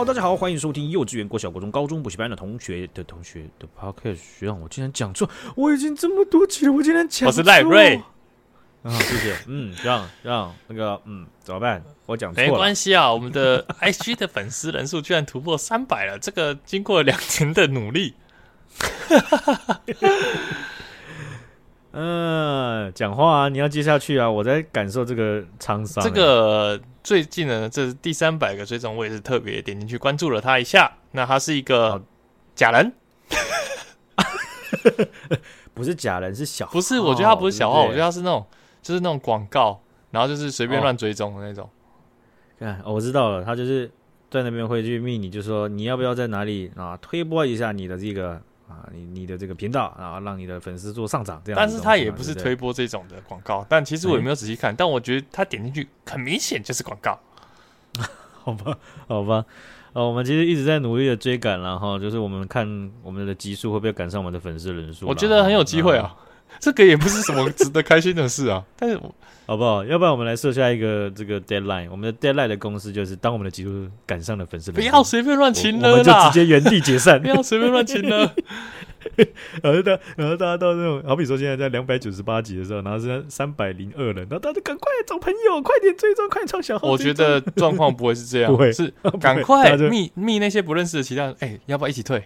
Hello，大家好，欢迎收听幼稚园、国小、国中、高中补习班的同学的同学的 Podcast。学长，我竟然讲错，我已经这么多集了，我竟然讲错。我是赖瑞。啊，谢谢。嗯，让让那个，嗯，怎么办？我讲错了。没关系啊，我们的 IG 的粉丝人数居然突破三百了，这个经过两年的努力。嗯，讲话啊，你要接下去啊，我在感受这个沧桑。这个最近呢，这是第三百个追踪，我也是特别点进去关注了他一下。那他是一个假人，不是假人，是小号。不是，我觉得他不是小号，对对我觉得他是那种，就是那种广告，然后就是随便乱追踪的那种。看、哦哦，我知道了，他就是在那边会去密你，就说你要不要在哪里啊推播一下你的这个。啊，你你的这个频道，然后让你的粉丝做上涨，这样。但是他也不是推播这种的广告，但其实我也没有仔细看，但我觉得他点进去很明显就是广告。好吧，好吧，呃，我们其实一直在努力的追赶，然后就是我们看我们的集数会不会赶上我们的粉丝人数。我觉得很有机会啊，这个也不是什么值得开心的事啊。但是好不好？要不然我们来设下一个这个 deadline，我们的 deadline 的公式就是当我们的集数赶上了粉丝不要随便乱亲了啦，我们就直接原地解散，不要随便乱亲了。然后大，然后大家到那种，好比说现在在两百九十八集的时候，然后是三百零二人，然后大家赶快找朋友，快点追踪，快点创小号。我觉得状况不会是这样，不会是赶快密密那些不认识的其他人，哎、欸，要不要一起退？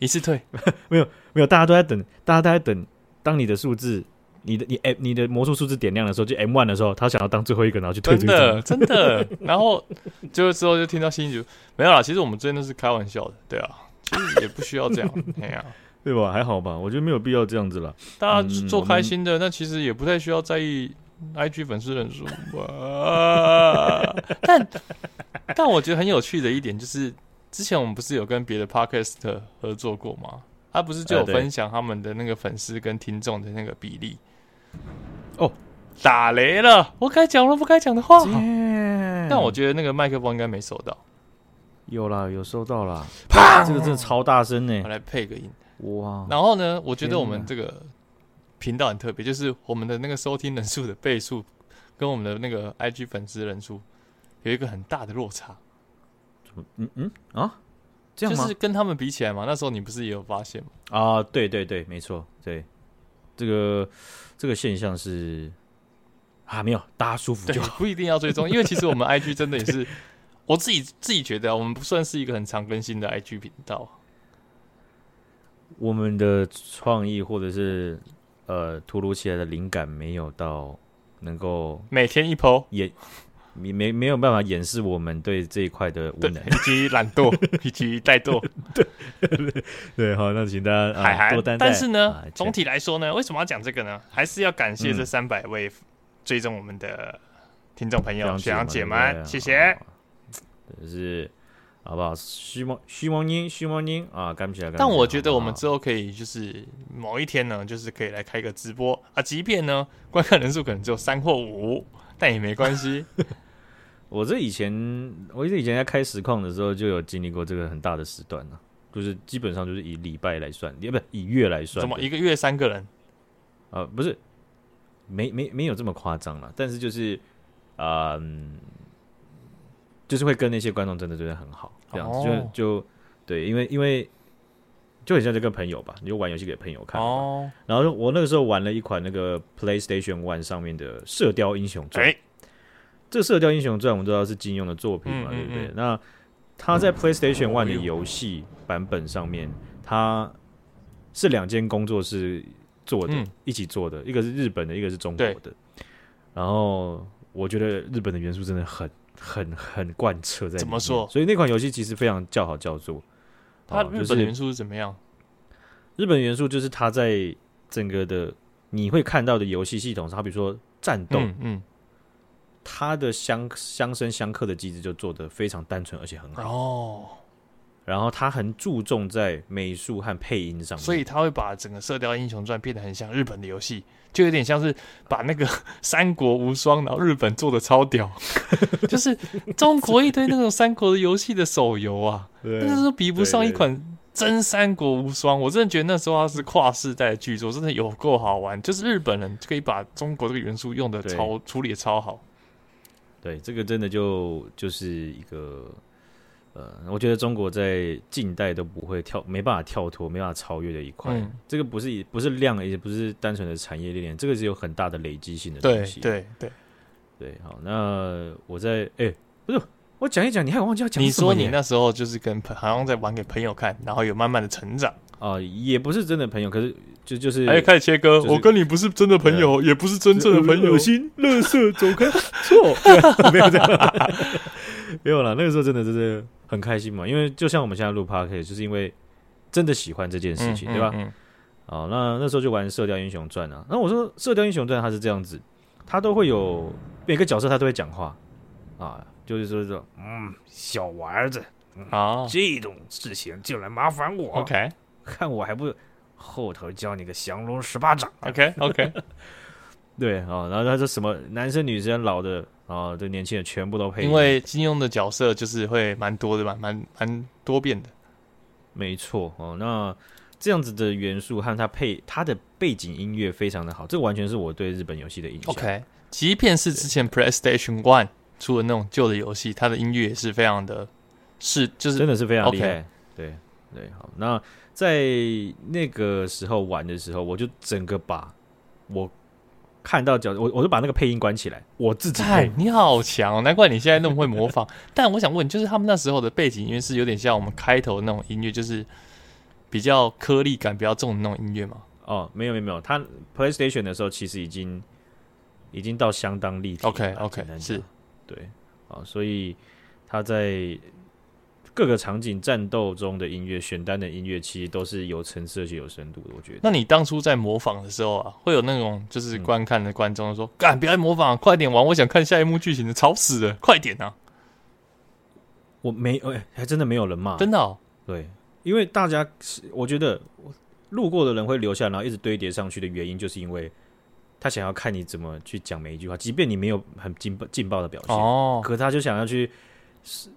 一次退？没有没有，大家都在等，大家都在等。当你的数字，你的你哎，你的魔术数字点亮的时候，就 M one 的时候，他想要当最后一个，然后去退。真的真的，然后就之后就听到新就没有啦。其实我们真的是开玩笑的，对啊，其实也不需要这样，哎呀。对吧？还好吧，我觉得没有必要这样子了。大家做开心的，那、嗯、其实也不太需要在意 IG 粉丝人数吧。但但我觉得很有趣的一点就是，之前我们不是有跟别的 Podcast 合作过吗？他不是就有分享他们的那个粉丝跟听众的那个比例？哦，打雷了！我该讲了不该讲的话。但我觉得那个麦克风应该没收到。有啦，有收到啦。啪！这个真的超大声呢。我来配个音。哇！然后呢，我觉得我们这个频道很特别，就是我们的那个收听人数的倍数，跟我们的那个 IG 粉丝人数有一个很大的落差。嗯嗯啊，这样就是跟他们比起来嘛。那时候你不是也有发现吗？啊，对对对，没错，对，这个这个现象是啊，没有，大家舒服就好，不一定要追踪，因为其实我们 IG 真的也是，我自己自己觉得我们不算是一个很常更新的 IG 频道。我们的创意或者是呃突如其来的灵感没有到能够每天一 po 也没没没有办法掩饰我们对这一块的无能以及懒惰以及怠惰。对 对，好，那请大家海涵多担待。但是呢，总体来说呢，为什么要讲这个呢？还是要感谢这三百位追踪我们的听众朋友、学长姐们，谢谢。是。好不好？虚妄虚妄音虚妄音啊，干不起来。但我觉得我们之后可以，就是某一天呢，就是可以来开个直播啊。即便呢，观看人数可能只有三或五，但也没关系。我这以前，我这以前在开实况的时候，就有经历过这个很大的时段呢。就是基本上就是以礼拜来算，也不以月来算。怎么一个月三个人？啊，不是，没没没有这么夸张了。但是就是，嗯。就是会跟那些观众真的真的很好，这样子、oh. 就就对，因为因为就很像这个朋友吧，你就玩游戏给朋友看。哦。Oh. 然后我那个时候玩了一款那个 PlayStation One 上面的《射雕英雄传》欸。这《射雕英雄传》我们知道是金庸的作品嘛，对不对？那他在 PlayStation One 的游戏版本上面，他是两间工作室做的，嗯、一起做的，一个是日本的，一个是中国的。然后我觉得日本的元素真的很。很很贯彻在怎么说？所以那款游戏其实非常叫好叫座。它日本元素是怎么样？日本元素就是它在整个的你会看到的游戏系统上，比如说战斗，嗯，嗯，它的相相生相克的机制就做得非常单纯而且很好哦。然后他很注重在美术和配音上面，所以他会把整个《射雕英雄传》变得很像日本的游戏，就有点像是把那个 《三国无双》然后日本做的超屌，就是中国一堆那种三国的游戏的手游啊，但是比不上一款真《三国无双》。我真的觉得那时候它是跨世代的巨作，真的有够好玩。就是日本人就可以把中国这个元素用的超处理的超好。对，这个真的就就是一个。呃，我觉得中国在近代都不会跳，没办法跳脱，没办法超越的一块。嗯、这个不是不是量，也不是单纯的产业链，这个是有很大的累积性的东西。对对对对，好，那我在哎、欸，不是我讲一讲，你还忘记要讲？你说你那时候就是跟朋好像在玩给朋友看，然后有慢慢的成长啊、呃，也不是真的朋友，可是。就就是，哎，开始切割。就是、我跟你不是真的朋友，也不是真正的朋友。恶心，乐色，走开，错，没有这样，没有了。那个时候真的就是很开心嘛，因为就像我们现在录 Podcast，就是因为真的喜欢这件事情，嗯、对吧？哦，那那时候就玩《射雕英雄传》啊。那我说《射雕英雄传》它是这样子，它都会有每个角色，他都会讲话啊，就是说说，嗯，小娃子啊，这种事情就来麻烦我。OK，看我还不。后头教你个降龙十八掌，OK OK，对啊、哦，然后他说什么男生女生老的啊，这、哦、年轻人全部都配，因为金庸的角色就是会蛮多的嘛，蛮蛮多变的，没错哦。那这样子的元素和他配他的背景音乐非常的好，这完全是我对日本游戏的印象。OK，即便是之前 PlayStation One 出的那种旧的游戏，它的音乐也是非常的，是就是真的是非常厉害。Okay. 对对，好那。在那个时候玩的时候，我就整个把我看到角，我我就把那个配音关起来，我自己。哎，你好强，难怪你现在那么会模仿。但我想问，就是他们那时候的背景音乐是有点像我们开头的那种音乐，就是比较颗粒感比较重的那种音乐吗？哦，没有没有没有，他 PlayStation 的时候其实已经已经到相当立体。OK OK，是，对，啊，所以他在。各个场景战斗中的音乐，选单的音乐，其实都是有层次而且有深度的。我觉得。那你当初在模仿的时候啊，会有那种就是观看的观众说：“干、嗯，别来模仿，快点玩，我想看下一幕剧情的，吵死了，快点啊！”我没，哎、欸，还真的没有人骂，真的、哦。对，因为大家，我觉得路过的人会留下，然后一直堆叠上去的原因，就是因为他想要看你怎么去讲每一句话，即便你没有很劲爆劲爆的表现，哦，可他就想要去。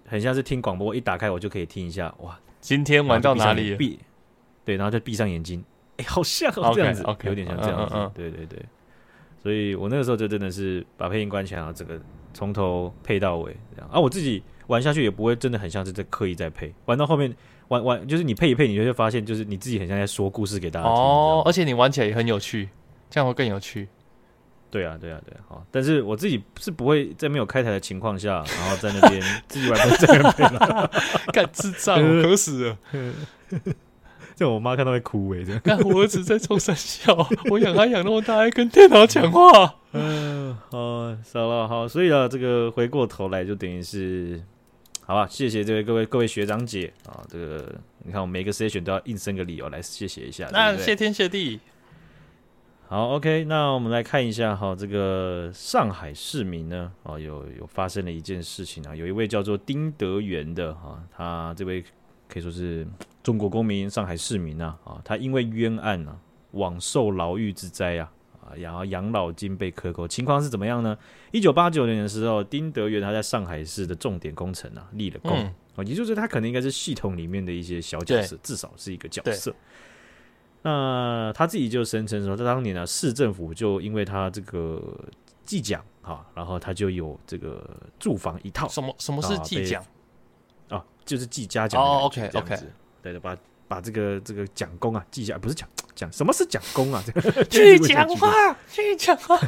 很像是听广播，一打开我就可以听一下。哇，今天玩到哪里？闭，对，然后就闭上眼睛。哎、欸，好像哦，这样子 okay, 有点像这样子。嗯嗯嗯对对对，所以我那个时候就真的是把配音关起来，然后整个从头配到尾这样。啊，我自己玩下去也不会真的很像是在刻意在配，玩到后面玩玩就是你配一配，你就会发现就是你自己很像在说故事给大家听。哦，而且你玩起来也很有趣，这样会更有趣。对啊，对啊，对啊，好，但是我自己是不会在没有开台的情况下，然后在那边 自己玩这边了，干智障，我 渴死了，这我妈看到会哭哎，这样，干我儿子在冲三小，我养他养那么大，还跟电脑讲话，嗯，好，少了，好，所以啊，这个回过头来就等于是，好吧，谢谢这位各位各位学长姐。啊，这个你看我每个 session 都要硬生个理由来谢谢一下，那谢天谢地。好，OK，那我们来看一下哈，这个上海市民呢，啊，有有发生了一件事情啊，有一位叫做丁德元的哈，他这位可以说是中国公民，上海市民呐，啊，他因为冤案呢，枉受牢狱之灾啊，啊，然后养老金被克扣，情况是怎么样呢？一九八九年的时候，丁德元他在上海市的重点工程啊立了功，啊、嗯，也就是他可能应该是系统里面的一些小角色，至少是一个角色。那他自己就声称说，在当年呢，市政府就因为他这个计奖哈，然后他就有这个住房一套。什么什么是计奖？啊，就是计嘉奖。哦，OK OK，对的，把把这个这个奖功啊记下来，不是奖奖，什么是奖功啊？这个去讲话，去讲话。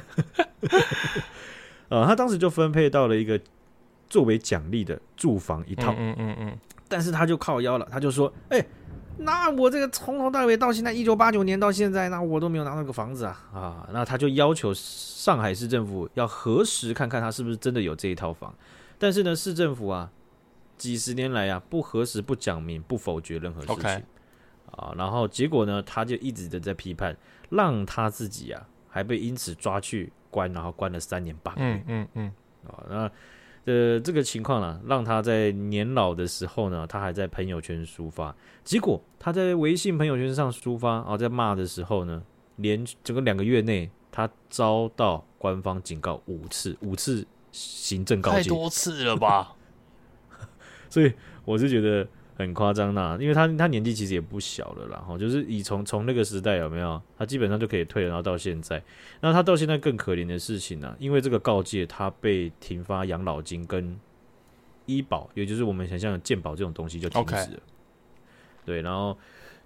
呃，他当时就分配到了一个作为奖励的住房一套。嗯嗯嗯。但是他就靠腰了，他就说，哎、欸。那我这个从头到尾到现在一九八九年到现在，那我都没有拿到个房子啊啊！那他就要求上海市政府要核实看看他是不是真的有这一套房。但是呢，市政府啊，几十年来啊，不核实、不讲明、不否决任何事情 Okay. 啊。然后结果呢，他就一直的在批判，让他自己啊，还被因此抓去关，然后关了三年半。嗯嗯嗯啊，那。的这个情况呢，让他在年老的时候呢，他还在朋友圈抒发。结果他在微信朋友圈上抒发，然后在骂的时候呢，连整个两个月内，他遭到官方警告五次，五次行政告诫，太多次了吧？所以我是觉得。很夸张呐，因为他他年纪其实也不小了啦，哈，就是以从从那个时代有没有，他基本上就可以退了，然后到现在，那他到现在更可怜的事情呢，因为这个告诫，他被停发养老金跟医保，也就是我们想象的健保这种东西就停止了。对，然后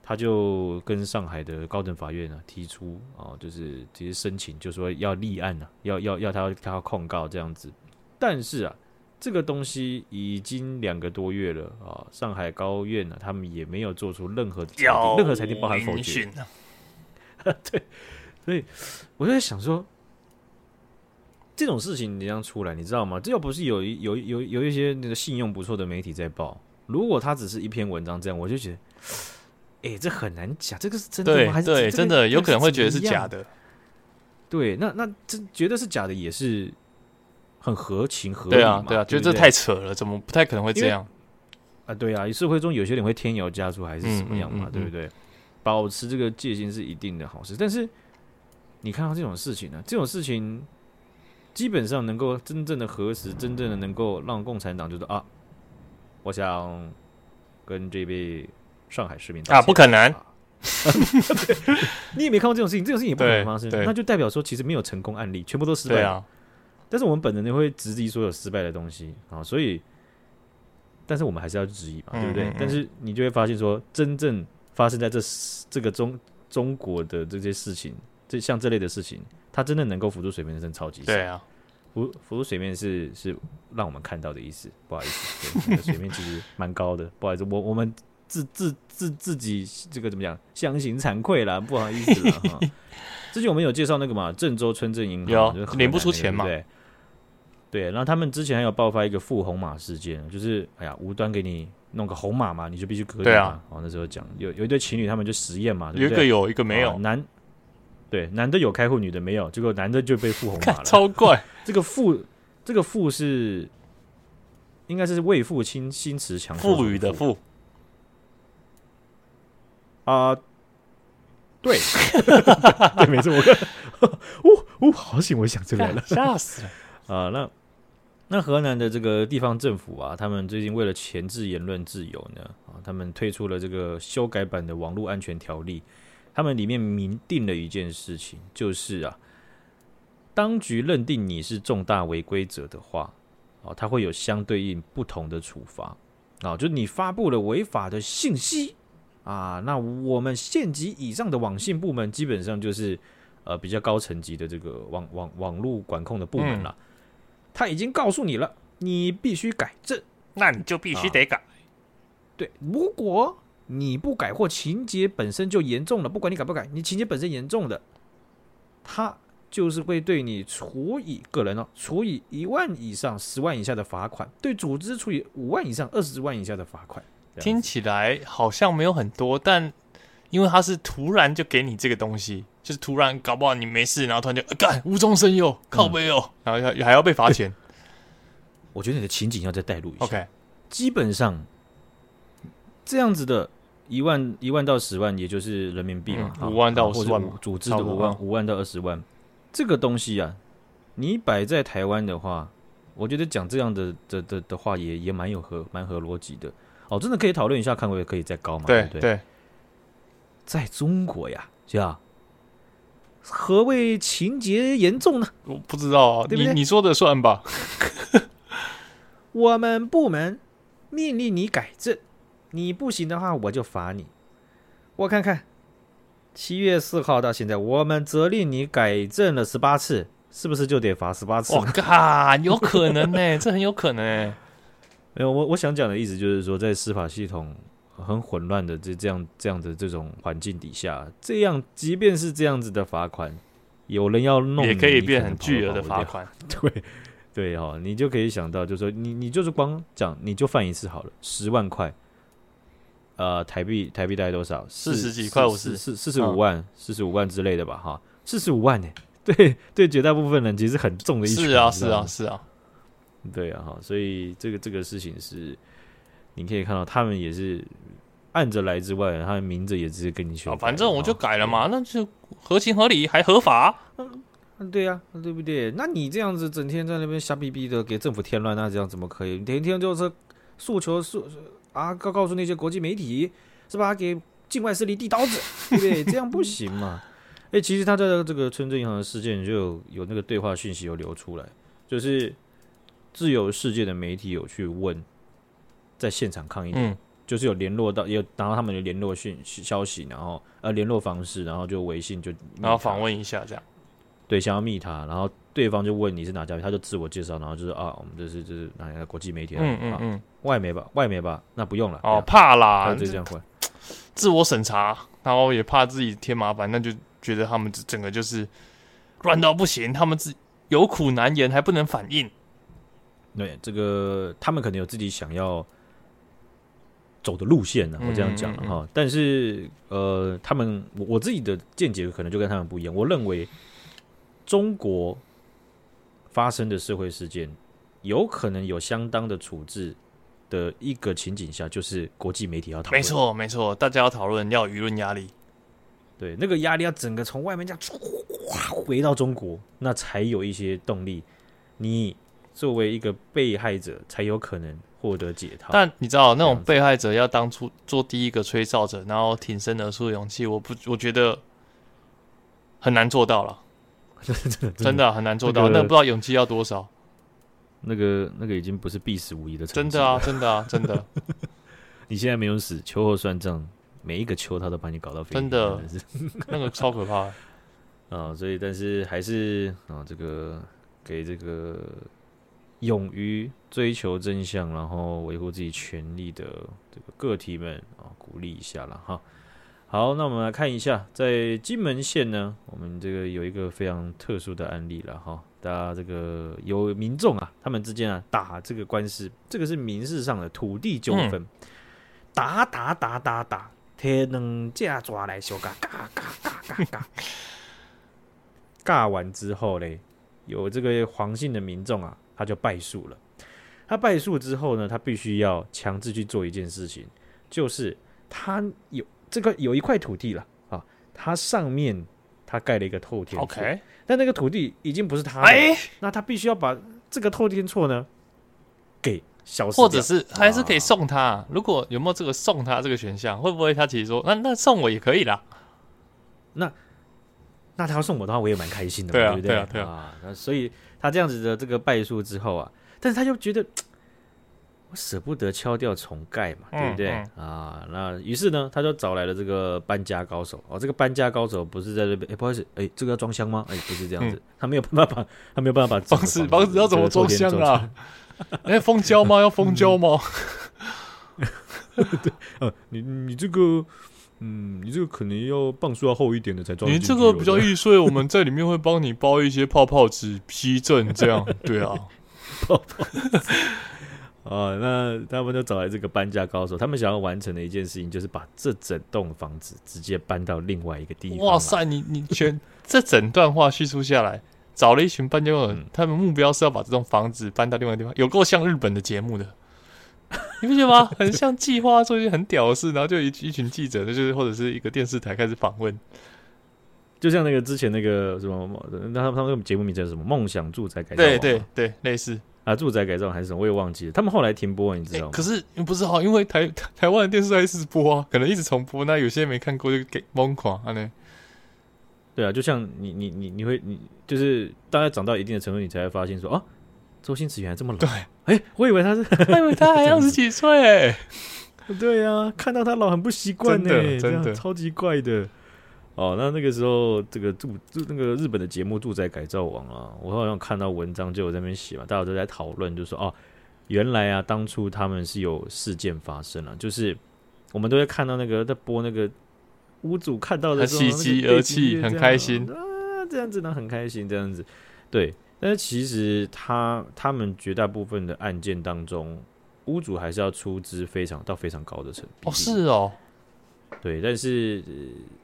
他就跟上海的高等法院呢、啊、提出啊，就是直接申请，就说要立案呢、啊，要要要他他要控告这样子。但是啊，这个东西已经两个多月了啊，上海高院呢、啊，他们也没有做出任何裁定，任何裁定包含否决。对，所以我就在想说。这种事情你这样出来，你知道吗？这要不是有一有有有一些那个信用不错的媒体在报，如果他只是一篇文章这样，我就觉得，哎、欸，这很难讲，这个是真的吗？对还是对，真的有可能会觉得是假的。对，那那这觉得是假的也是很合情合理对啊，对啊，觉得这太扯了，怎么不太可能会这样啊？对啊，社会中有些人会添油加醋还是什么样嘛？嗯嗯嗯嗯对不对？保持这个戒心是一定的好事，但是你看到这种事情呢、啊？这种事情。基本上能够真正的核实，真正的能够让共产党觉得啊，我想跟这位上海市民啊，不可能，啊、你也没看过这种事情，这种事情也不可能发生，那就代表说其实没有成功案例，全部都失败。啊，但是我们本能的会质疑所有失败的东西啊，所以，但是我们还是要质疑嘛，对不对？嗯嗯嗯，但是你就会发现说，真正发生在这这个中中国的这些事情，这像这类的事情。它真的能够浮出水面，真的超级少。对啊，浮浮出水面是是让我们看到的意思。不好意思，对，那个、水面其实蛮高的。不好意思，我我们自自自自己这个怎么讲，相形惭愧啦，不好意思了哈。之前我们有介绍那个嘛，郑州村镇银行有领、不出钱嘛？对对，然后他们之前还有爆发一个付红马事件，就是哎呀，无端给你弄个红马嘛，你就必须隔离。对啊，哦，那时候讲有有一对情侣，他们就实验嘛，对对有一个有一个没有，哦、男。对，男的有开户，女的没有，结果男的就被付红马了，超怪。这个付，这个付是应该是为父亲心慈强赋予的赋。啊、呃，对，对，没错，我看，呜呜，好险，我想出来了，吓死了啊！那那河南的这个地方政府啊，他们最近为了钳制言论自由呢，啊，他们推出了这个修改版的网络安全条例。他们里面明定了一件事情，就是啊，当局认定你是重大违规者的话，哦，他会有相对应不同的处罚啊，就你发布了违法的信息啊，那我们县级以上的网信部门基本上就是呃比较高层级的这个网网网络管控的部门了，他已经告诉你了，你必须改正，那你就必须得改，对，如果。你不改或情节本身就严重了，不管你改不改，你情节本身严重的，他就是会对你处以个人哦，处以一万以上十万以下的罚款，对组织处以五万以上二十万以下的罚款。听起来好像没有很多，但因为他是突然就给你这个东西，就是突然搞不好你没事，然后突然就干无中生有，靠背哦，然后还还要被罚钱。我觉得你的情景要再带入一下。OK，基本上这样子的。一万一万到十万，也就是人民币嘛，五、嗯、万到十万，组织的五万五万到二十万，这个东西啊，你摆在台湾的话，我觉得讲这样的的的的话也也蛮有合蛮合逻辑的哦，真的可以讨论一下，看会可以再高嘛？对对？对，在中国呀，是吧？何谓情节严重呢？我不知道啊，对不对？你你说的算吧。我们部门命令你改正。你不行的话，我就罚你。我看看，七月四号到现在，我们责令你改正了十八次，是不是就得罚十八次？我靠，有可能呢，这很有可能哎。没有，我我想讲的意思就是说，在司法系统很混乱的这这样这样的这种环境底下，这样即便是这样子的罚款，有人要弄，也可以变很巨额的罚款。对对哦，你就可以想到，就是说你你就是光讲，你就犯一次好了，十万块。呃，台币台币大概多少？四十几块，五十四四十五万，四十五万之类的吧，哈，四十五万呢？对对，绝大部分人其实很重的一群。是啊，是啊，是啊，对啊，哈，所以这个这个事情是，你可以看到他们也是按着来之外，他的名字也直接跟你说，反正我就改了嘛，那就合情合理，还合法。嗯，对呀，对不对？那你这样子整天在那边瞎逼逼的给政府添乱，那这样怎么可以？天天就是诉求诉。啊！告告诉那些国际媒体，是吧？给境外势力递刀子，对不对？这样不行嘛！哎，其实他在这个村镇银行的事件就有有那个对话讯息有流出来，就是自由世界的媒体有去问，在现场抗议，嗯，就是有联络到，有拿到他们的联络讯消息，然后呃联络方式，然后就微信就然后访问一下这样，对，想要密他，然后对方就问你是哪家，他就自我介绍，然后就是啊，我们这是这是哪个国际媒体，嗯嗯嗯，外媒吧，外媒吧，那不用了，哦，怕啦，就这样会。自我审查，然后也怕自己添麻烦，那就觉得他们整个就是乱到不行，他们自有苦难言还不能反应。对，这个他们可能有自己想要走的路线呢、啊，我这样讲了哈。但是呃，他们我我自己的见解可能就跟他们不一样。我认为中国发生的社会事件，有可能有相当的处置的一个情景下，就是国际媒体要讨论。没错，没错，大家要讨论，要舆论压力。对，那个压力要整个从外面这样回到中国，那才有一些动力。你。作为一个被害者，才有可能获得解套。但你知道，那种被害者要当初做第一个吹哨者，然后挺身而出的勇气，我不，我觉得很难做到了。真的很难做到，那不知道勇气要多少。那个那个已经不是必死无疑的。真的啊，真的啊，真的。你现在没有死，秋后算账，每一个秋他都把你搞到飞。真的，那个超可怕啊、哦！所以，但是还是啊、哦，这个给这个。勇于追求真相，然后维护自己权利的这个个体们啊，鼓励一下了哈。好，那我们来看一下，在金门县呢，我们这个有一个非常特殊的案例了哈。大家这个有民众啊，他们之间啊打这个官司，这个是民事上的土地纠纷，嗯、打打打打打，天能架抓来修嘎嘎嘎嘎嘎嘎，嘎 完之后嘞，有这个黄姓的民众啊。他就败诉了。他败诉之后呢，他必须要强制去做一件事情，就是他有这个有一块土地了啊，他上面他盖了一个透天厝，Okay. 但那个土地已经不是他的，欸、那他必须要把这个透天厝呢给消失，或者是还是可以送他。啊、如果有没有这个送他这个选项，会不会他其实说那那送我也可以啦？那那他要送我的话，我也蛮开心的嘛，对啊，对不对？对啊，对啊，啊，那所以。他这样子的这个败诉之后啊，但是他又觉得 我舍不得敲掉重盖嘛，对不对、嗯嗯、啊？那于是呢，他就找来了这个搬家高手哦。这个搬家高手不是在这边，哎，不好意思，哎，这个要装箱吗？哎，不是这样子，嗯、他没有办法，他没有办法把房子房子要怎么装箱啊？哎，封胶吗？要封胶吗？对，呃、啊，你你这个。嗯，你这个可能要磅数要厚一点的才装。你这个 比较易碎，我们在里面会帮你包一些泡泡纸批正，这样 对啊。泡泡 啊，那他们就找来这个搬家高手，他们想要完成的一件事情就是把这整栋房子直接搬到另外一个地方。哇塞，你你全这整段话叙述下来，找了一群搬家工人，嗯、他们目标是要把这栋房子搬到另外一个地方，有够像日本的节目的。你不觉得吗？很像计划做一些很屌的事，然后就一一群记者，就是或者是一个电视台开始访问，就像那个之前那个什么，那他们他们节目名字叫什么？梦想住宅改造？对对对，类似啊，住宅改造还是什么？我也忘记了。他们后来停播，你知道吗？欸、可是不是哈，因为台台湾的电视台一直播啊，可能一直重播，那有些没看过就给疯狂啊呢。对啊，就像你你你你会你就是大概长到一定的程度，你才会发现说啊。周星驰原来这么老，对，哎，我以为他是，我以为他还二十几岁，哎，对呀，看到他老很不习惯呢，真的。超级怪的。哦，那那个时候，这个住住那个日本的节目《住宅改造王》啊，我好像看到文章就有在那边写嘛，大家都在讨论，就说哦，原来啊，当初他们是有事件发生了，就是我们都会看到那个在播那个屋主看到的喜极而泣，很开心。啊，这样子呢，很开心，这样子，对。但是其实他他们绝大部分的案件当中，屋主还是要出资非常到非常高的成本。哦，是哦，对。但是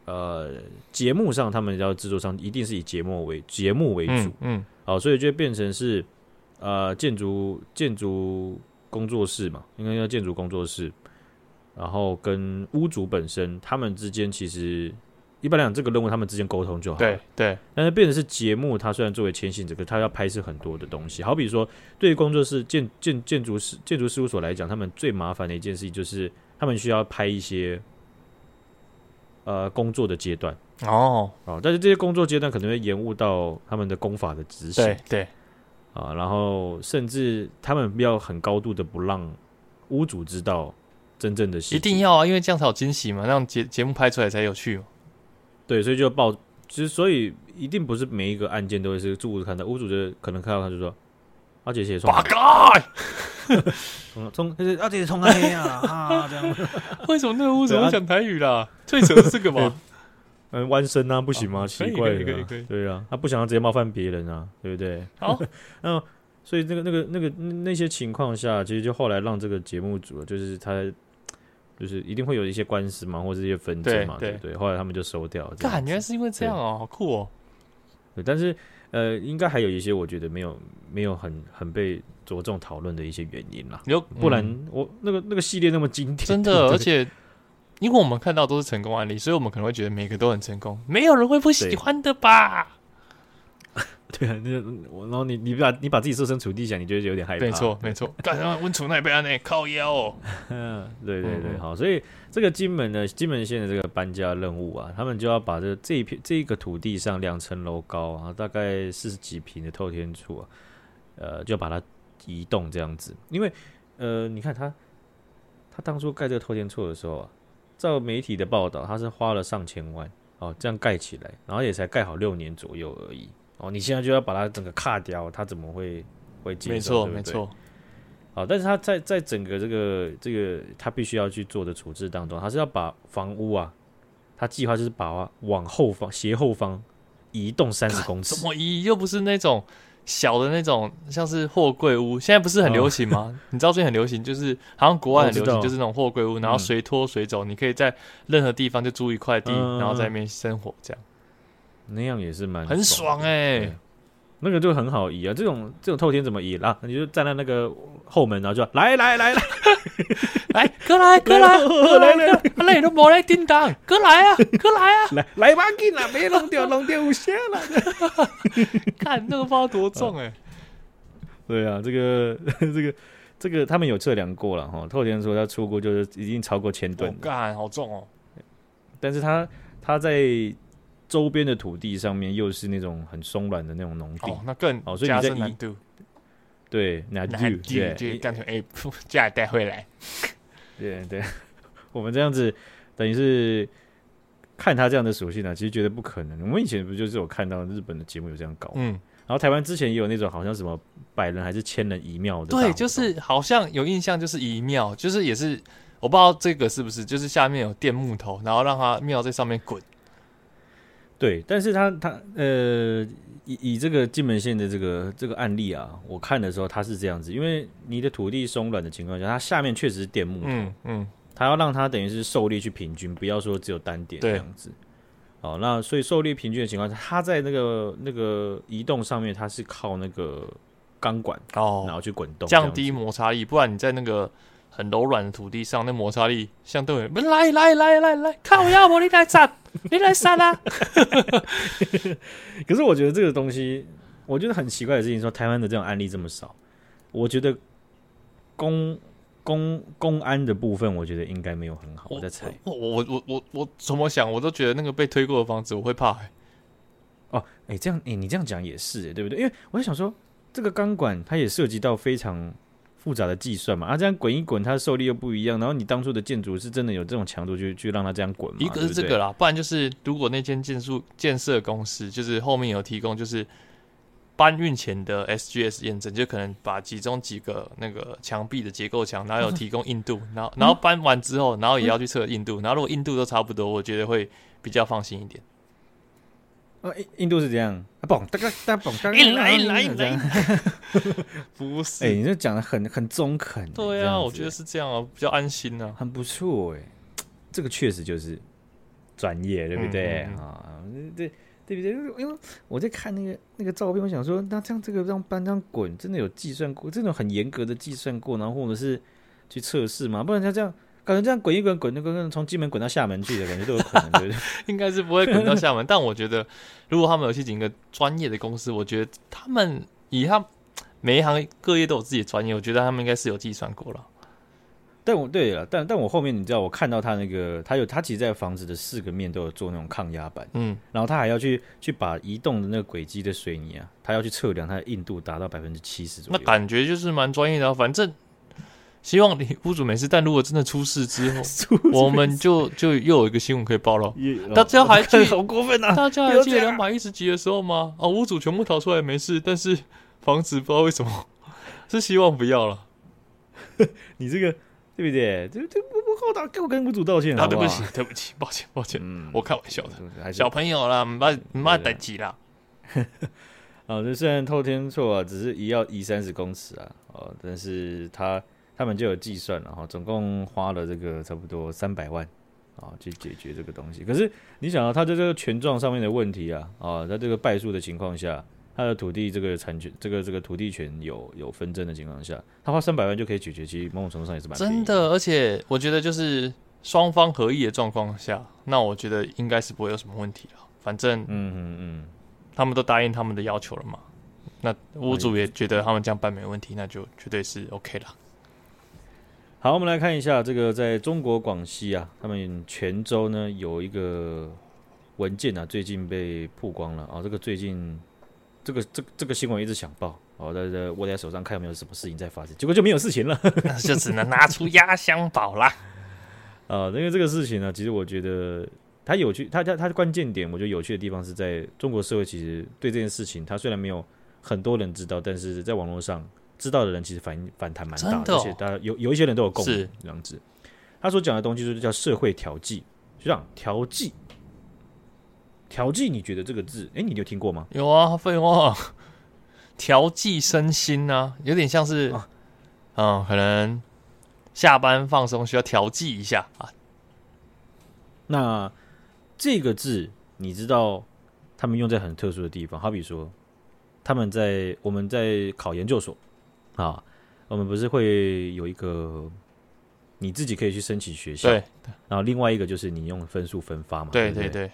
呃，节目上他们要制作商一定是以节目为节目为主，嗯，嗯，好，所以就变成是呃建筑建筑工作室嘛，应该叫建筑工作室，然后跟屋主本身他们之间其实。一般来讲，这个任务他们之间沟通就好。对对，但是变成是节目，它虽然作为牵线者，可它要拍摄很多的东西。好比说，对于工作室建建建筑师建筑事务所来讲，他们最麻烦的一件事情就是，他们需要拍一些呃工作的阶段。哦哦，但是这些工作阶段可能会延误到他们的工法的执行。对对，啊，然后甚至他们要很高度的不让屋主知道真正的一定要啊，因为这样才有惊喜嘛，让节节目拍出来才有趣嘛。对，所以就报，其实所以一定不是每一个案件都会是住户看到，屋主就可能看到他就说：“阿姐姐冲，八嘎，冲冲，阿姐姐冲开呀！”啊，这样。为什么那个屋主会讲台语啦？最扯的是这个嘛？嗯，弯身啊，不行吗？奇怪对啊，他不想要直接冒犯别人啊，对不对？好，那所以那个那个那个那些情况下，其实就后来让这个节目组，就是他，就是一定会有一些官司嘛，或者一些纷争嘛，对不对？后来他们就收掉。感觉是因为这样哦，好酷哦。对，但是呃，应该还有一些我觉得没有没有很很被着重讨论的一些原因啦。有，不然我那个那个系列那么经典，真的，而且。因为我们看到都是成功案例，所以我们可能会觉得每个都很成功，没有人会不喜欢的吧？对，啊，那我然后你你把你把自己设身处地想，你觉得有点害怕。没错没错，干什么温楚那边呢？靠腰哦。对对对，好，所以这个金门的金门县的这个搬家任务啊，他们就要把这这一片这一个土地上两层楼高啊，大概四十几平的透天厝啊，呃，就要把它移动这样子，因为呃，你看他他当初盖这个透天厝的时候啊。照媒体的报道，他是花了上千万哦，这样盖起来，然后也才盖好六年左右而已哦。你现在就要把它整个卡掉，它怎么会会接受？没错，没错。好，但是他在在整个这个这个他必须要去做的处置当中，他是要把房屋啊，他计划就是把它往后方斜后方移动三十公尺。怎么移？又不是那种。小的那种像是货柜屋，现在不是很流行吗？哦、你知道最近很流行，就是好像国外很流行，就是那种货柜屋，然后随拖随走，嗯、你可以在任何地方就租一块地，嗯、然后在那边生活，这样那样也是蛮很爽哎、欸。那个就很好移啊，这种这种透天怎么移啊？你就站在那个后门，然后就来来来来，来，哥来哥来，来来 来，都没来叮当，哥来啊，哥来啊，来来吧，紧啊，别弄掉弄掉有线了。看那个包多重哎！对啊，这个这个这个他们有测量过了哈，透天说他出过就是已经超过千吨，干好重哦。但是他他在。周边的土地上面又是那种很松软的那种农地，哦，那更哦，所以你在难度，对难度，对，就干脆哎，家带回来，对 对，我们这样子等于是看他这样的属性呢，其实觉得不可能。我们以前不就是有看到日本的节目有这样搞，嗯，然后台湾之前也有那种好像什么百人还是千人移庙的，对，就是好像有印象，就是移庙，就是也是我不知道这个是不是，就是下面有垫木头，然后让它庙在上面滚。对，但是他他呃，以以这个金门县的这个这个案例啊，我看的时候他是这样子，因为你的土地松软的情况下，它下面确实是垫木头，嗯嗯，它要让它等于是受力去平均，不要说只有单点这样子。哦，那所以受力平均的情况下，它在那个那个移动上面，它是靠那个钢管哦，然后去滚动，降低摩擦力，不然你在那个。很柔软的土地上，那摩擦力相对来来来来来，靠腰不？你来杀，你来杀啊！可是我觉得这个东西，我觉得很奇怪的事情，说台湾的这种案例这么少，我觉得公公公安的部分，我觉得应该没有很好。我，我在猜，我我我我我怎么想，我都觉得那个被推过的房子，我会怕、欸。哦，哎、欸，这样，哎、欸，你这样讲也是、欸，对不对？因为我在想说，这个钢管它也涉及到非常。复杂的计算嘛，啊，这样滚一滚，它的受力又不一样。然后你当初的建筑是真的有这种强度去，去去让它这样滚吗？一个是这个啦，不然就是如果那间建筑建设公司就是后面有提供，就是搬运前的 SGS 验证，就可能把其中几个那个墙壁的结构墙，然后有提供硬度，然后然后搬完之后，然后也要去测硬度，然后如果硬度都差不多，我觉得会比较放心一点。哦，印印度是这样，啊，嘣，大概大嘣，大概来来来，不是，哎，你这讲的很很中肯，对啊，我觉得是这样啊，比较安心啊，很不错哎，这个确实就是专业，对不对啊？对对不对？因为我在看那个那个照片，我想说，那这样这个让搬这样滚，真的有计算过，这种很严格的计算过，然后或者是去测试嘛？不然他这样。感觉这样滚一滚，滚那个从金门滚到厦门去的感觉都有可能，对不对？应该是不会滚到厦门，但我觉得，如果他们有去请一个专业的公司，我觉得他们以他每一行各业都有自己的专业，我觉得他们应该是有计算过了。但我对了，但但我后面你知道，我看到他那个，他有他其实在房子的四个面都有做那种抗压板，嗯，然后他还要去去把移动的那个轨迹的水泥啊，他要去测量它的硬度达到百分之七十左右。那感觉就是蛮专业的，反正希望你屋主没事。但如果真的出事之后，我们就就又有一个新闻可以报了。大家还记得 好过分啊！大家还记得两百一十集的时候吗？啊，屋主全部逃出来没事，但是房子不知道为什么，是希望不要了。你这个。对不对？这这不不好打，给我跟屋主道歉？啊，对不起，对不起，抱歉，抱歉，嗯，我开玩笑的，小朋友啦，不要不要等急啦。啊，这虽然透天错啊，只是移要移三十公尺啊，哦，但是他他们就有计算了哈，总共花了这个差不多三百万啊，去解决这个东西。可是你想啊，他在这个权状上面的问题啊，啊，在这个败诉的情况下。他的土地这个产权，这个这个土地权有有纷争的情况下，他花三百万就可以解决，其实某种程度上也是蛮真的。而且我觉得就是双方合意的状况下，那我觉得应该是不会有什么问题了。反正嗯嗯嗯，他们都答应他们的要求了嘛，那屋主也觉得他们这样办没问题，那就绝对是 OK 了。好，我们来看一下这个在中国广西啊，他们泉州呢有一个文件啊，最近被曝光了啊，这个最近。这个这个、这个新闻一直想报，哦，在在握在手上看有没有什么事情在发生，结果就没有事情了，那 就只能拿出压箱宝啦。啊，因为这个事情呢，其实我觉得它有趣，它它它的关键点，我觉得有趣的地方是在中国社会，其实对这件事情，它虽然没有很多人知道，但是在网络上知道的人其实反反弹蛮大的，哦、而且大家有有一些人都有共鸣这样子。他所讲的东西就是叫社会调剂，就这样调剂。调剂，你觉得这个字，哎，你有听过吗？有啊，废话，调剂身心啊，有点像是，啊、嗯，可能下班放松需要调剂一下啊。那这个字，你知道他们用在很特殊的地方，好比说，他们在我们在考研究所啊，我们不是会有一个你自己可以去申请学校，对，然后另外一个就是你用分数分发嘛，对对对。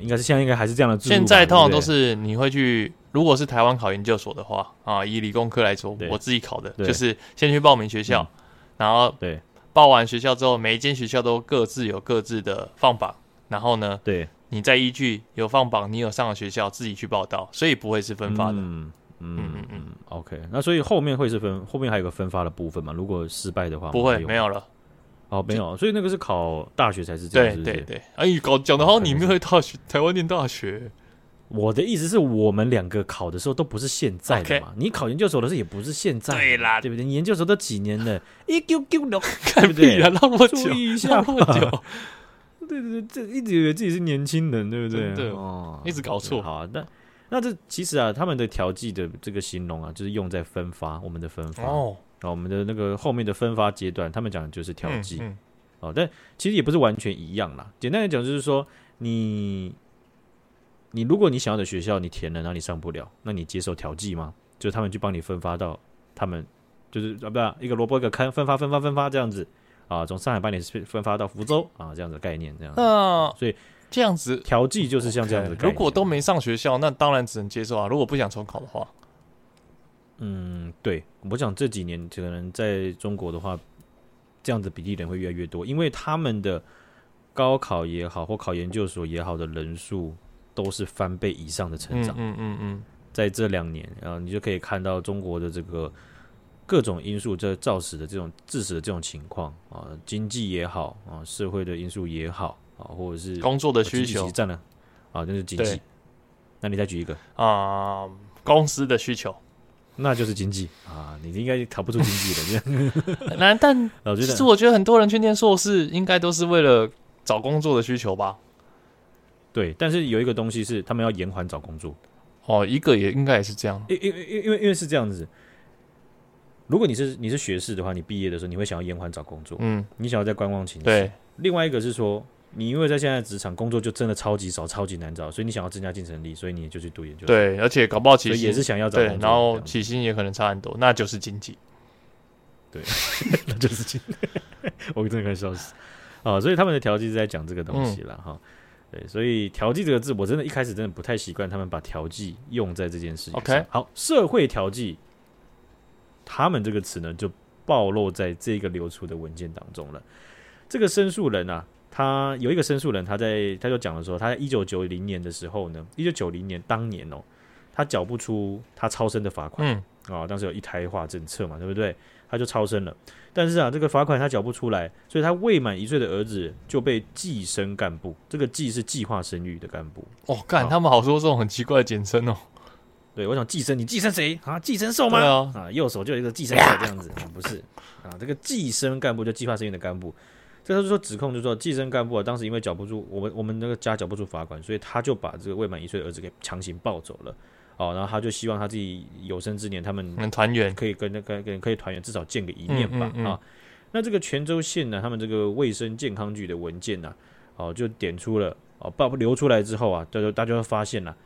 应该是现在应该还是这样的。现在通常都是你会去，如果是台湾考研究所的话啊，以理工科来说，我自己考的就是先去报名学校，然后对。报完学校之后，每一间学校都各自有各自的放榜，然后呢，对，你再依据有放榜，你有上的学校自己去报道，所以不会是分发的。嗯嗯嗯嗯。OK，那所以后面会是分，后面还有个分发的部分嘛？如果失败的话，不会没有了。哦，没有，所以那个是考大学才是这样，对对对。哎，搞讲的好像你没有大学，台湾念大学。我的意思是我们两个考的时候都不是现在的嘛，你考研究所的时候也不是现在，对啦，对不对？你研究所都几年了，一丢丢了，对不对？那么久，一下，那么久。对对对，这一直以为自己是年轻人，对不对？对哦，一直搞错。好啊，那那那这其实啊，他们的调剂的这个形容啊，就是用在分发我们的分发哦。然后我们的那个后面的分发阶段，他们讲的就是调剂。嗯嗯哦，但其实也不是完全一样啦。简单来讲，就是说你，你如果你想要的学校你填了，然后你上不了，那你接受调剂吗？就是他们去帮你分发到他们，就是啊，不是一个萝卜一个坑，分发分发分发这样子啊，从上海帮你分发到福州啊，这样子的概念这样。那所以这样子调剂就是像这样子的概念。如果都没上学校，那当然只能接受啊。如果不想重考的话，嗯，对，我想这几年可能在中国的话。这样子比例人会越来越多，因为他们的高考也好，或考研究所也好的人数都是翻倍以上的成长。嗯嗯嗯，在这两年，然后你就可以看到中国的这个各种因素在造成的这种致使的这种情况啊，经济也好啊，社会的因素也好啊，或者是工作的需求占了啊，那是经济。那你再举一个啊，公司的需求。那就是经济啊，你应该逃不出经济的。那但 其实我觉得很多人去念硕士，应该都是为了找工作的需求吧？对，但是有一个东西是他们要延缓找工作。哦，一个也应该也是这样，因因因因为因为是这样子。如果你是你是学士的话，你毕业的时候你会想要延缓找工作，嗯，你想要在观望情绪。对，另外一个是说。你因为在现在职场工作就真的超级少、超级难找，所以你想要增加竞争力，所以你就去读研究所。对，而且搞不好起薪也是想要找工作，然后起薪也可能差很多，那就是经济。对，那就是经济。我真的快笑死啊！所以他们的调剂是在讲这个东西了哈、嗯。对，所以调剂这个字，我真的一开始真的不太习惯，他们把调剂用在这件事情上。OK，好，社会调剂，他们这个词呢就暴露在这个流出的文件当中了。这个申诉人啊，他有一个申诉人，他在他就讲了说，他在一九九零年的时候呢，一九九零年当年哦，他缴不出他超生的罚款，嗯，啊、哦，当时有一胎化政策嘛，对不对？他就超生了，但是啊，这个罚款他缴不出来，所以他未满一岁的儿子就被计生干部，这个计是计划生育的干部。哦，干，他们好说这种很奇怪的简称哦。对，我想寄生，你寄生谁啊？寄生兽吗？啊，啊，右手就有一个寄生兽这样子，啊、不是啊？这个寄生干部就计划生育的干部，这就是说指控，就是说寄生干部啊，当时因为缴不住我们我们那个家缴不住罚款，所以他就把这个未满一岁的儿子给强行抱走了。哦，然后他就希望他自己有生之年，他们能团圆，可以跟那个跟可以团圆，至少见个一面吧。啊、嗯嗯嗯，那这个泉州县呢，他们这个卫生健康局的文件呢，哦，就点出了哦，报流出来之后啊，大家大家会发现了，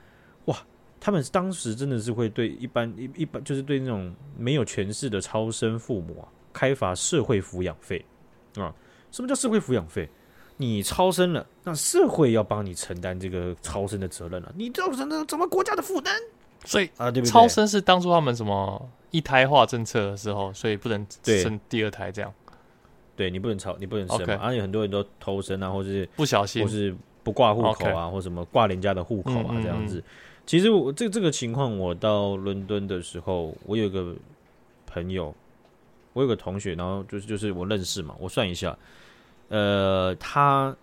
哇，他们当时真的是会对一般一一般就是对那种没有权势的超生父母啊，开罚社会抚养费啊。什么叫社会抚养费？你超生了，那社会要帮你承担这个超生的责任了，啊，你造成了怎么国家的负担？所以啊，对不对？超生是当初他们什么一胎化政策的时候，所以不能生第二胎这样。对，你不能超，你不能生嘛。而且 Okay.、啊、很多人都偷生啊，或者是不小心，或是不挂户口啊，Okay. 或什么挂人家的户口啊，这样子。嗯嗯嗯，其实我这这个情况，我到伦敦的时候，我有一个朋友，我有个同学，然后就是就是我认识嘛。我算一下，呃，他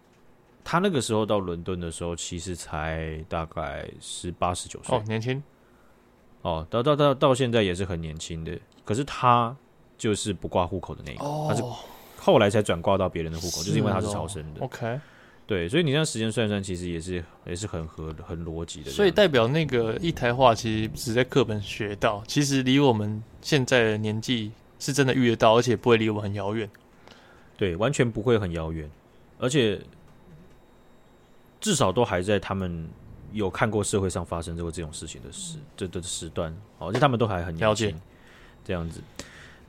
他那个时候到伦敦的时候，其实才大概十八十九岁，哦，年轻。哦，到到到到现在也是很年轻的，可是他就是不挂户口的那个，哦、他是后来才转挂到别人的户口，是就是因为他是超生的。OK，对，所以你这样时间算一算，其实也是也是很合很逻辑的。所以代表那个一台化其实只在课本学到，其实离我们现在的年纪是真的遇得到，而且不会离我们很遥远。对，完全不会很遥远，而且至少都还在他们。有看过社会上发生过这种事情的时，这的时段，哦，就他们都还很了解，这样子。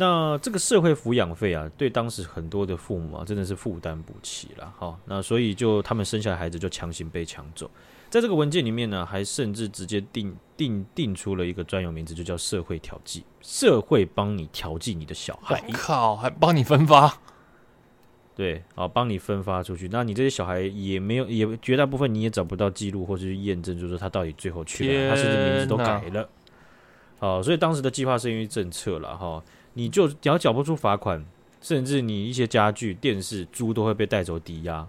那这个社会抚养费啊，对当时很多的父母啊，真的是负担不起了，哈。那所以就他们生下来孩子就强行被抢走，在这个文件里面呢，还甚至直接定定定出了一个专有名词，就叫社会调剂，社会帮你调剂你的小孩，靠，还帮你分发。对，啊，帮你分发出去，那你这些小孩也没有，也绝大部分你也找不到记录或者是验证，就是说他到底最后去了，哪他甚至名字都改了，好，所以当时的计划生育政策了哈，你就只要缴不出罚款，甚至你一些家具、电视、猪都会被带走抵押，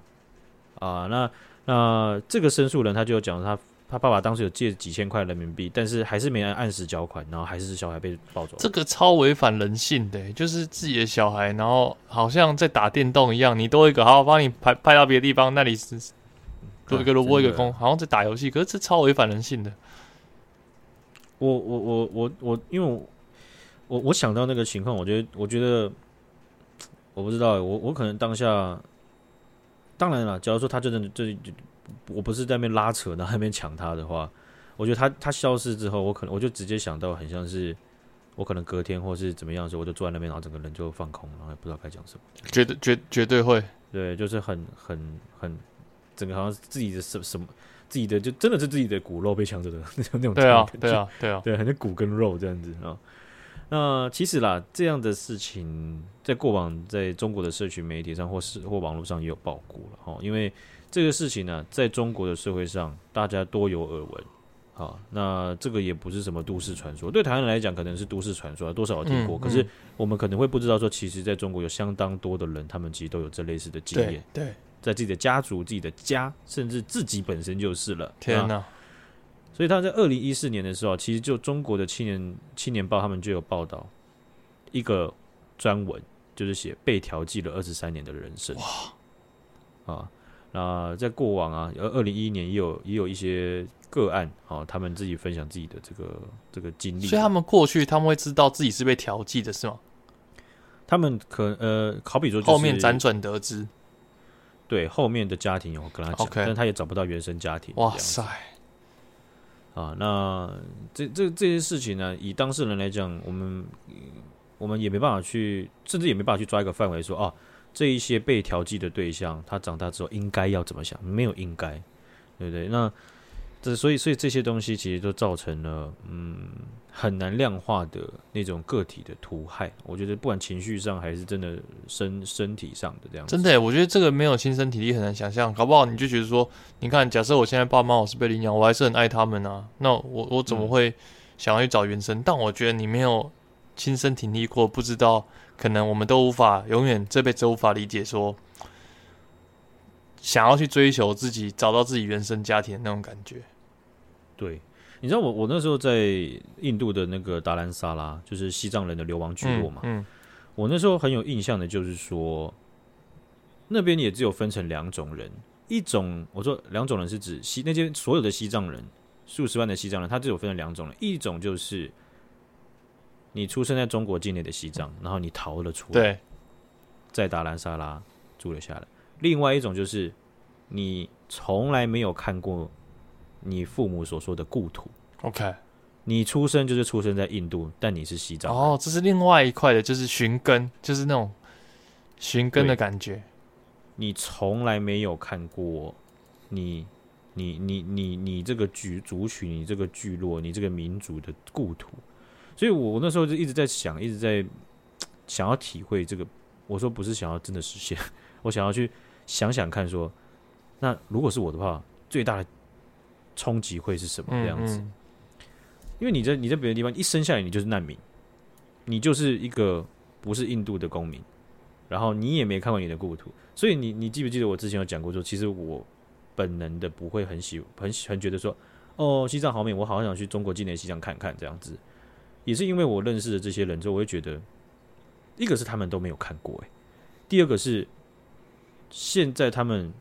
啊，那那这个申诉人他就讲他。他爸爸当时有借几千块人民币，但是还是没按按时缴款，然后还是小孩被抱走。这个超违反人性的，就是自己的小孩，然后好像在打电动一样，你多一个，好，我帮你派派到别的地方，那里是多一个萝卜一个空，好像在打游戏，可是这超违反人性的。我我我我我，因为我我我想到那个情况，我觉得我觉得我不知道，我我可能当下，当然了，假如说他真的这。我不是在那边拉扯，然后那边抢他的话，我觉得他他消失之后，我可能我就直接想到，很像是我可能隔天或是怎么样的时候，我就坐在那边，然后整个人就放空，然后也不知道该讲什么。绝对绝绝对会，对，就是很很很，整个好像自己的什什么，自己的就真的是自己的骨肉被抢走的那 种那种。对啊，对啊，对啊，对，很像骨跟肉这样子啊。那其实啦，这样的事情在过往在中国的社群媒体上或是或网络上也有报过了哈，因为。这个事情呢，在中国的社会上，大家多有耳闻。好，那这个也不是什么都市传说，对台湾人来讲，可能是都市传说，多少有听过。嗯嗯、可是我们可能会不知道，说其实在中国有相当多的人，他们其实都有这类似的经验。对，对在自己的家族、自己的家，甚至自己本身就是了。天哪！所以他在二零一四年的时候，其实就中国的青年青年报，他们就有报道一个专文，就是写被调剂了二十三年的人生。哇！啊。那在过往啊，而二零一一年也有也有一些个案，啊，他们自己分享自己的这个这个经历。所以他们过去他们会知道自己是被调剂的，是吗？他们可呃，好比说后面辗转得知，对后面的家庭有跟他讲，Okay. 但他也找不到原生家庭。哇塞！啊，那这这这些事情呢，以当事人来讲，我们我们也没办法去，甚至也没办法去抓一个范围说啊。这一些被调剂的对象，他长大之后应该要怎么想？没有应该，对不对？那这所以所以这些东西其实都造成了嗯很难量化的那种个体的图害。我觉得不管情绪上还是真的身身体上的这样子，真的，我觉得这个没有亲身体力很难想象。搞不好你就觉得说，你看，假设我现在爸妈我是被领养，我还是很爱他们啊。那我我怎么会想要去找原生？嗯、但我觉得你没有亲身体历过，不知道，可能我们都无法永远这辈子都无法理解说。想要去追求自己，找到自己原生家庭的那种感觉。对，你知道我我那时候在印度的那个达兰萨拉，就是西藏人的流亡聚落嘛。嗯，嗯，我那时候很有印象的，就是说那边也只有分成两种人，一种我说两种人是指西那些所有的西藏人，数十万的西藏人，他只有分成两种人，一种就是你出生在中国境内的西藏，然后你逃了出来，对，在达兰萨拉住了下来。另外一种就是，你从来没有看过你父母所说的故土。OK，你出生就是出生在印度，但你是西藏。哦，这是另外一块的，就是寻根，就是那种寻根的感觉。你从来没有看过你、你、你、你、你这个族族群、你这个聚落、你这个民族的故土。所以我那时候就一直在想，一直在想要体会这个。我说不是想要真的实现，我想要去。想想看，说，那如果是我的话，最大的冲击会是什么这样子？嗯嗯、因为你在你在别的地方一生下来，你就是难民，你就是一个不是印度的公民，然后你也没看过你的故土，所以你你记不记得我之前有讲过说，其实我本能的不会很喜很很觉得说，哦，西藏好美，我好想去中国境内西藏看看这样子，也是因为我认识的这些人之后，我会觉得，一个是他们都没有看过，诶，第二个是。现在他们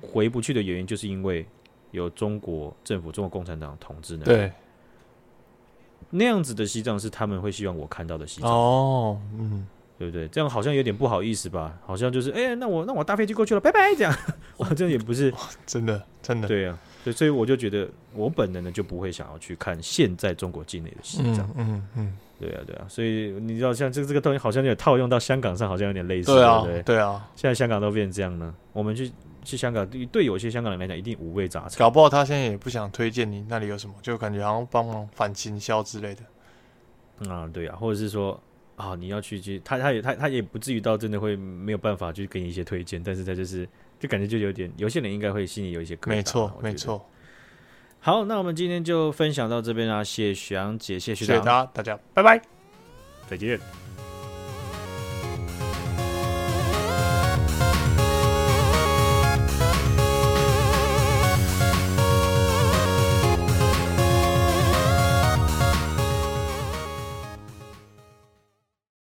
回不去的原因，就是因为有中国政府、中国共产党统治呢。对，那样子的西藏是他们会希望我看到的西藏。哦，嗯，对不对？这样好像有点不好意思吧？好像就是，哎、欸，那我那我搭飞机过去了，拜拜，这样。我，这也不是真的，真的。对啊，对，所以我就觉得，我本人呢就不会想要去看现在中国境内的西藏。嗯嗯。嗯对啊，对啊，所以你知道，像这个这个东西，好像有点套用到香港上，好像有点类似，对啊，对，对啊。现在香港都变成这样呢，我们去去香港，对对，有些香港人来讲，一定五味杂陈。搞不好他现在也不想推荐你那里有什么，就感觉好像帮忙反倾销之类的。嗯、啊，对啊，或者是说啊，你要去去，他他也他他也不至于到真的会没有办法去给你一些推荐，但是他就是就感觉就有点，有些人应该会心里有一些疙瘩。没错，没错。好，那我们今天就分享到这边啊，谢谢徐阳姐，谢谢徐大家，大家拜拜。再见。